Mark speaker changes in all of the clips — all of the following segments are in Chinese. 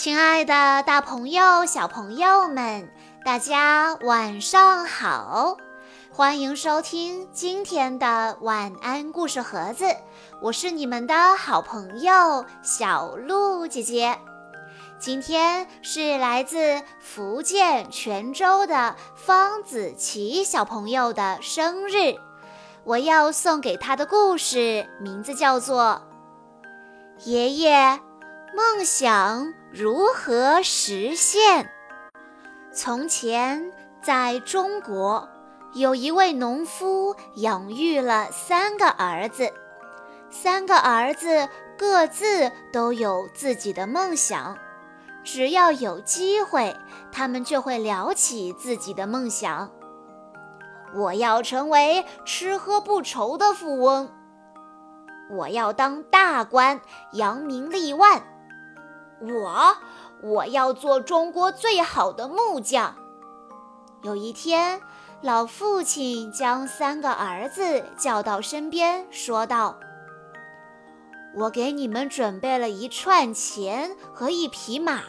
Speaker 1: 亲爱的，大朋友、小朋友们，大家晚上好！欢迎收听今天的晚安故事盒子，我是你们的好朋友小鹿姐姐。今天是来自福建泉州的方子琪小朋友的生日，我要送给他的故事名字叫做《爷爷梦想》。如何实现？从前，在中国，有一位农夫养育了三个儿子，三个儿子各自都有自己的梦想，只要有机会，他们就会聊起自己的梦想。我要成为吃喝不愁的富翁，我要当大官，扬名立万。我我要做中国最好的木匠。有一天，老父亲将三个儿子叫到身边，说道：“我给你们准备了一串钱和一匹马，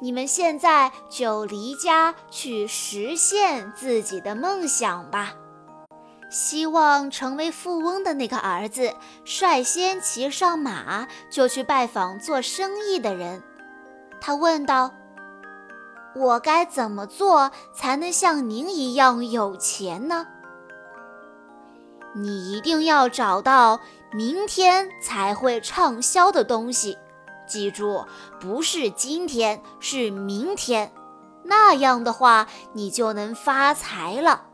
Speaker 1: 你们现在就离家去实现自己的梦想吧。”希望成为富翁的那个儿子率先骑上马，就去拜访做生意的人。他问道：“我该怎么做才能像您一样有钱呢？”你一定要找到明天才会畅销的东西，记住，不是今天，是明天。那样的话，你就能发财了。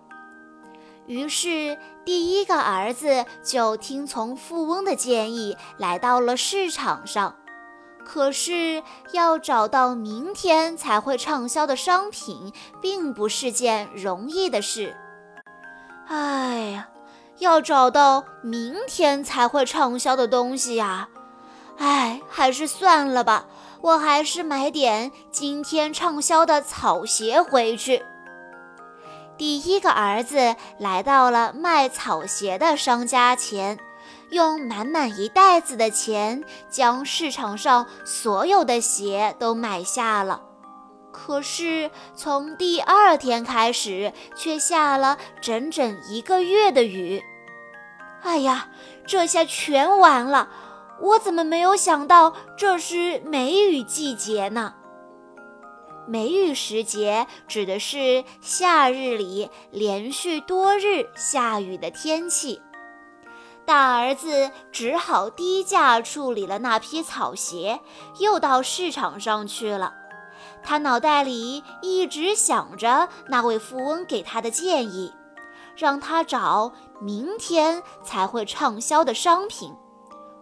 Speaker 1: 于是，第一个儿子就听从富翁的建议，来到了市场上。可是，要找到明天才会畅销的商品，并不是件容易的事。哎呀，要找到明天才会畅销的东西呀！哎，还是算了吧，我还是买点今天畅销的草鞋回去。第一个儿子来到了卖草鞋的商家前，用满满一袋子的钱将市场上所有的鞋都买下了。可是从第二天开始，却下了整整一个月的雨。哎呀，这下全完了！我怎么没有想到这是梅雨季节呢？梅雨时节指的是夏日里连续多日下雨的天气。大儿子只好低价处理了那批草鞋，又到市场上去了。他脑袋里一直想着那位富翁给他的建议，让他找明天才会畅销的商品。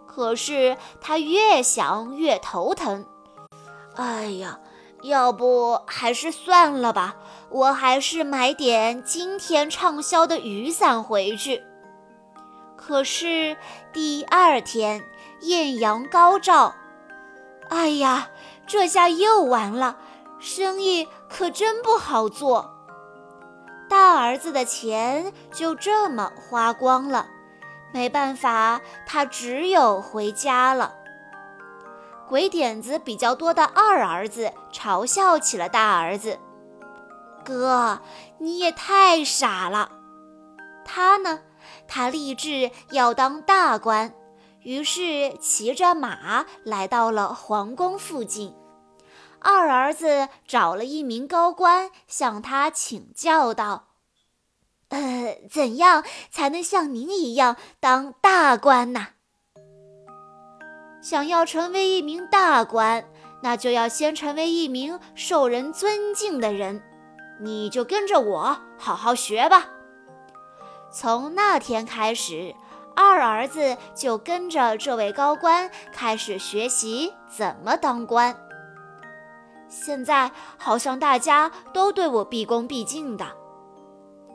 Speaker 1: 可是他越想越头疼。哎呀！要不还是算了吧，我还是买点今天畅销的雨伞回去。可是第二天艳阳高照，哎呀，这下又完了，生意可真不好做。大儿子的钱就这么花光了，没办法，他只有回家了。鬼点子比较多的二儿子嘲笑起了大儿子：“哥，你也太傻了。”他呢，他立志要当大官，于是骑着马来到了皇宫附近。二儿子找了一名高官，向他请教道：“呃，怎样才能像您一样当大官呢？”想要成为一名大官，那就要先成为一名受人尊敬的人。你就跟着我好好学吧。从那天开始，二儿子就跟着这位高官开始学习怎么当官。现在好像大家都对我毕恭毕敬的。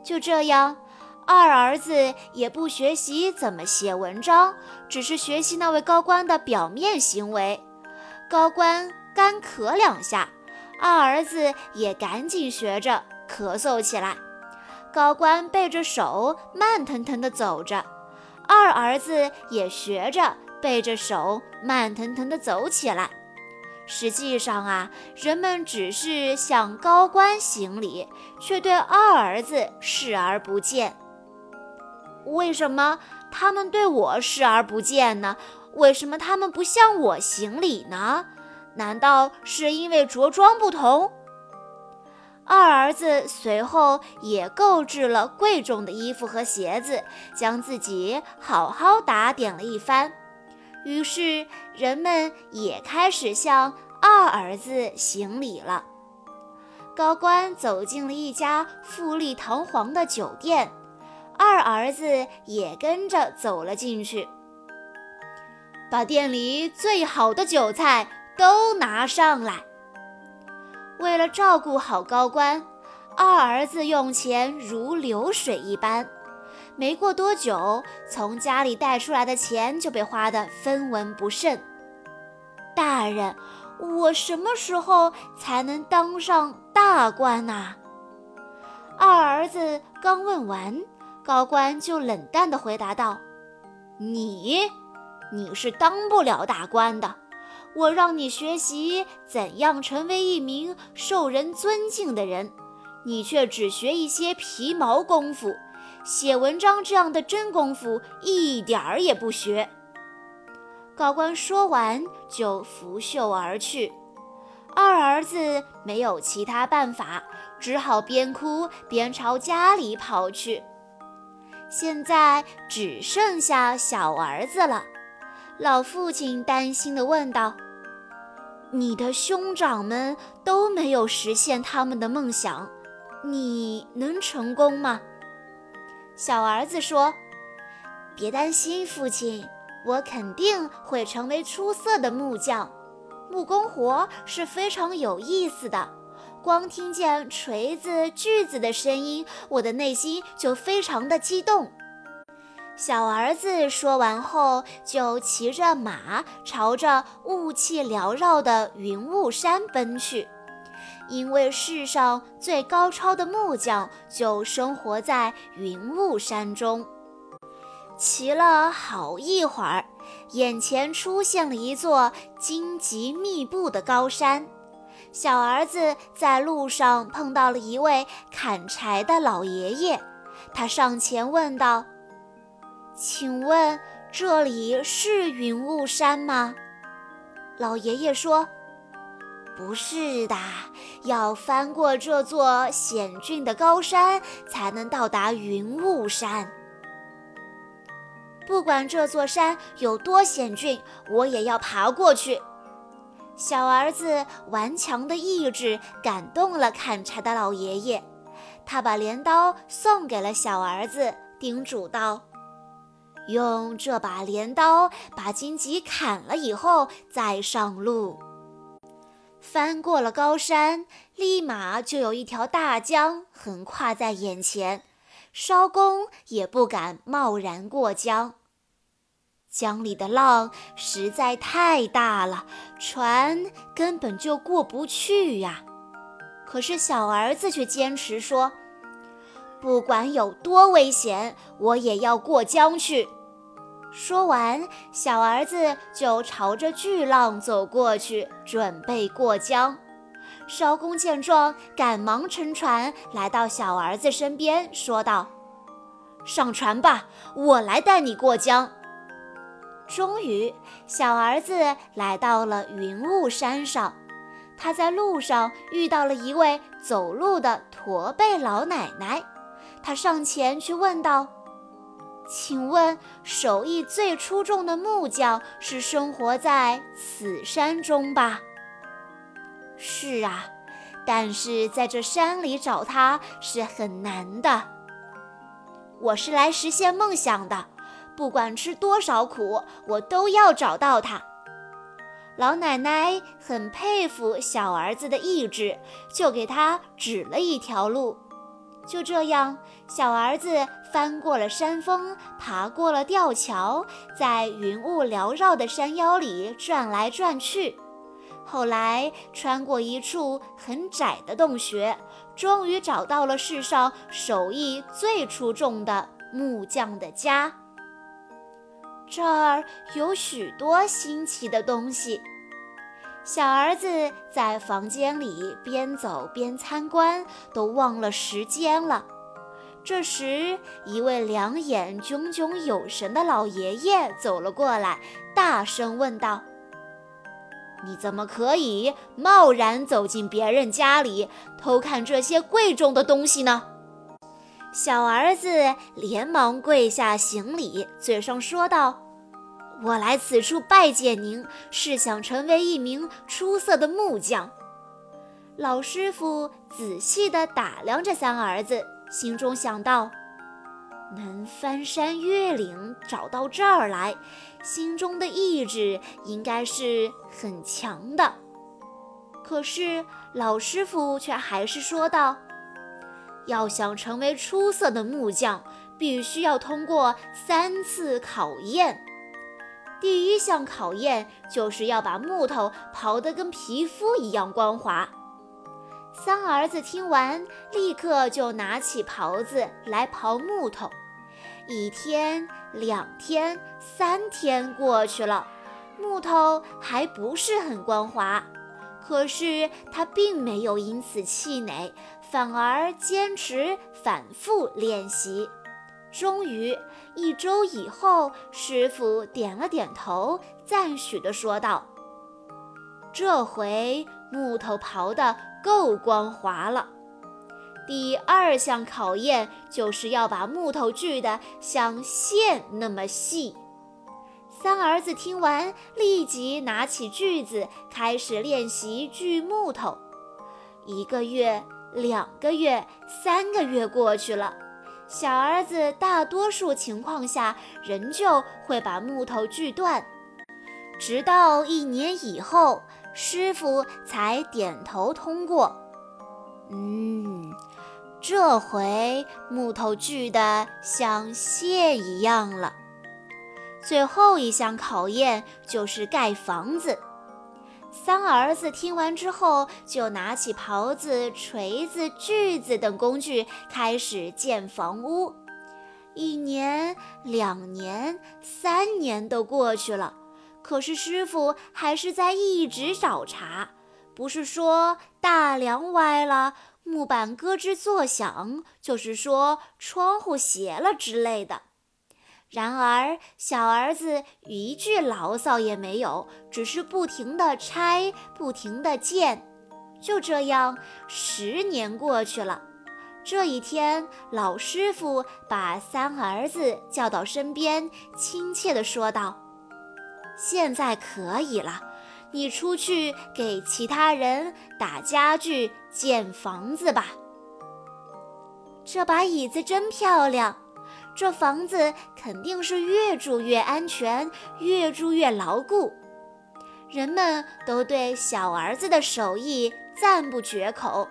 Speaker 1: 就这样。二儿子也不学习怎么写文章，只是学习那位高官的表面行为。高官干咳两下，二儿子也赶紧学着咳嗽起来。高官背着手慢腾腾地走着，二儿子也学着背着手慢腾腾地走起来。实际上啊，人们只是向高官行礼，却对二儿子视而不见。为什么他们对我视而不见呢？为什么他们不向我行礼呢？难道是因为着装不同？二儿子随后也购置了贵重的衣服和鞋子，将自己好好打点了一番。于是人们也开始向二儿子行礼了。高官走进了一家富丽堂皇的酒店，二儿子也跟着走了进去，把店里最好的酒菜都拿上来。为了照顾好高官，二儿子用钱如流水一般。没过多久，从家里带出来的钱就被花得分文不剩。大人，我什么时候才能当上大官呐？二儿子刚问完，高官就冷淡地回答道：“你，你是当不了大官的。我让你学习怎样成为一名受人尊敬的人，你却只学一些皮毛功夫。”写文章这样的真功夫一点儿也不学。高官说完就拂袖而去。二儿子没有其他办法，只好边哭边朝家里跑去。现在只剩下小儿子了。老父亲担心地问道：“你的兄长们都没有实现他们的梦想，你能成功吗？”小儿子说：“别担心，父亲，我肯定会成为出色的木匠。木工活是非常有意思的，光听见锤子、锯子的声音，我的内心就非常的激动。”小儿子说完后，就骑着马朝着雾气缭绕的云雾山奔去。因为世上最高超的木匠就生活在云雾山中。骑了好一会儿，眼前出现了一座荆棘密布的高山。小儿子在路上碰到了一位砍柴的老爷爷，他上前问道：“请问这里是云雾山吗？”老爷爷说。不是的，要翻过这座险峻的高山，才能到达云雾山。不管这座山有多险峻，我也要爬过去。小儿子顽强的意志感动了砍柴的老爷爷，他把镰刀送给了小儿子，叮嘱道：“用这把镰刀把荆棘砍了以后，再上路。”翻过了高山，立马就有一条大江横跨在眼前，艄公也不敢贸然过江。江里的浪实在太大了，船根本就过不去呀。可是小儿子却坚持说：“不管有多危险，我也要过江去。”说完，小儿子就朝着巨浪走过去，准备过江。艄公见状，赶忙乘船来到小儿子身边，说道：“上船吧，我来带你过江。”终于，小儿子来到了云雾山上。他在路上遇到了一位走路的驼背老奶奶，他上前去问道。请问，手艺最出众的木匠是生活在此山中吧？是啊，但是在这山里找他是很难的。我是来实现梦想的，不管吃多少苦，我都要找到他。老奶奶很佩服小儿子的意志，就给他指了一条路。就这样，小儿子翻过了山峰，爬过了吊桥，在云雾缭绕的山腰里转来转去。后来，穿过一处很窄的洞穴，终于找到了世上手艺最出众的木匠的家。这儿有许多新奇的东西。小儿子在房间里边走边参观，都忘了时间了。这时，一位两眼炯炯有神的老爷爷走了过来，大声问道：“你怎么可以贸然走进别人家里，偷看这些贵重的东西呢？”小儿子连忙跪下行礼，嘴上说道。我来此处拜见您，是想成为一名出色的木匠。老师傅仔细地打量着三儿子，心中想到：能翻山越岭找到这儿来，心中的意志应该是很强的。可是老师傅却还是说道：要想成为出色的木匠，必须要通过三次考验。第一项考验就是要把木头刨得跟皮肤一样光滑。三儿子听完，立刻就拿起刨子来刨木头。一天、两天、三天过去了，木头还不是很光滑。可是他并没有因此气馁，反而坚持反复练习。终于，一周以后，师傅点了点头，赞许地说道：“这回木头刨得够光滑了。第二项考验就是要把木头锯得像线那么细。”三儿子听完，立即拿起锯子，开始练习锯木头。一个月、两个月、三个月过去了。小儿子大多数情况下仍旧会把木头锯断，直到一年以后，师傅才点头通过。嗯，这回木头锯得像线一样了。最后一项考验就是盖房子。三儿子听完之后，就拿起刨子、锤子、锯子等工具，开始建房屋。一年、两年、三年都过去了，可是师傅还是在一直找茬。不是说大梁歪了、木板咯吱作响，就是说窗户斜了之类的。然而，小儿子一句牢骚也没有，只是不停地拆，不停地建。就这样，十年过去了。这一天，老师傅把三儿子叫到身边，亲切地说道：“现在可以了，你出去给其他人打家具、建房子吧。这把椅子真漂亮。”这房子肯定是越住越安全，越住越牢固。人们都对小儿子的手艺赞不绝口，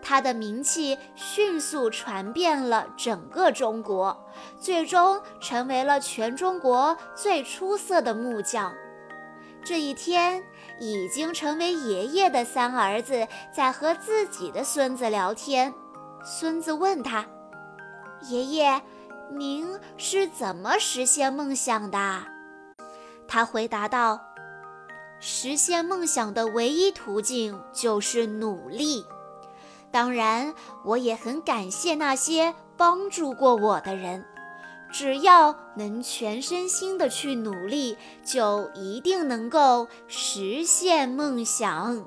Speaker 1: 他的名气迅速传遍了整个中国，最终成为了全中国最出色的木匠。这一天，已经成为爷爷的三儿子在和自己的孙子聊天。孙子问他：“爷爷。”您是怎么实现梦想的？他回答道：“实现梦想的唯一途径就是努力。当然，我也很感谢那些帮助过我的人。只要能全身心的去努力，就一定能够实现梦想。”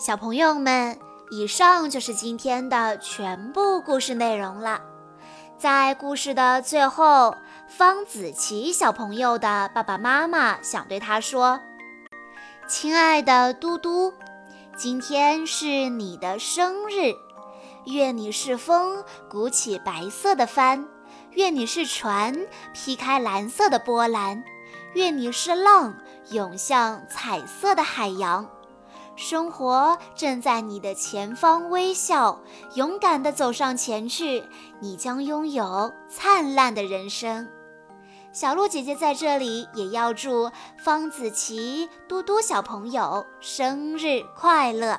Speaker 1: 小朋友们，以上就是今天的全部故事内容了。在故事的最后，方子琪小朋友的爸爸妈妈想对他说：“亲爱的嘟嘟，今天是你的生日，愿你是风，鼓起白色的帆；愿你是船，劈开蓝色的波澜；愿你是浪，涌向彩色的海洋。”生活正在你的前方微笑，勇敢地走上前去，你将拥有灿烂的人生。小鹿姐姐在这里也要祝方子琪、嘟嘟小朋友生日快乐。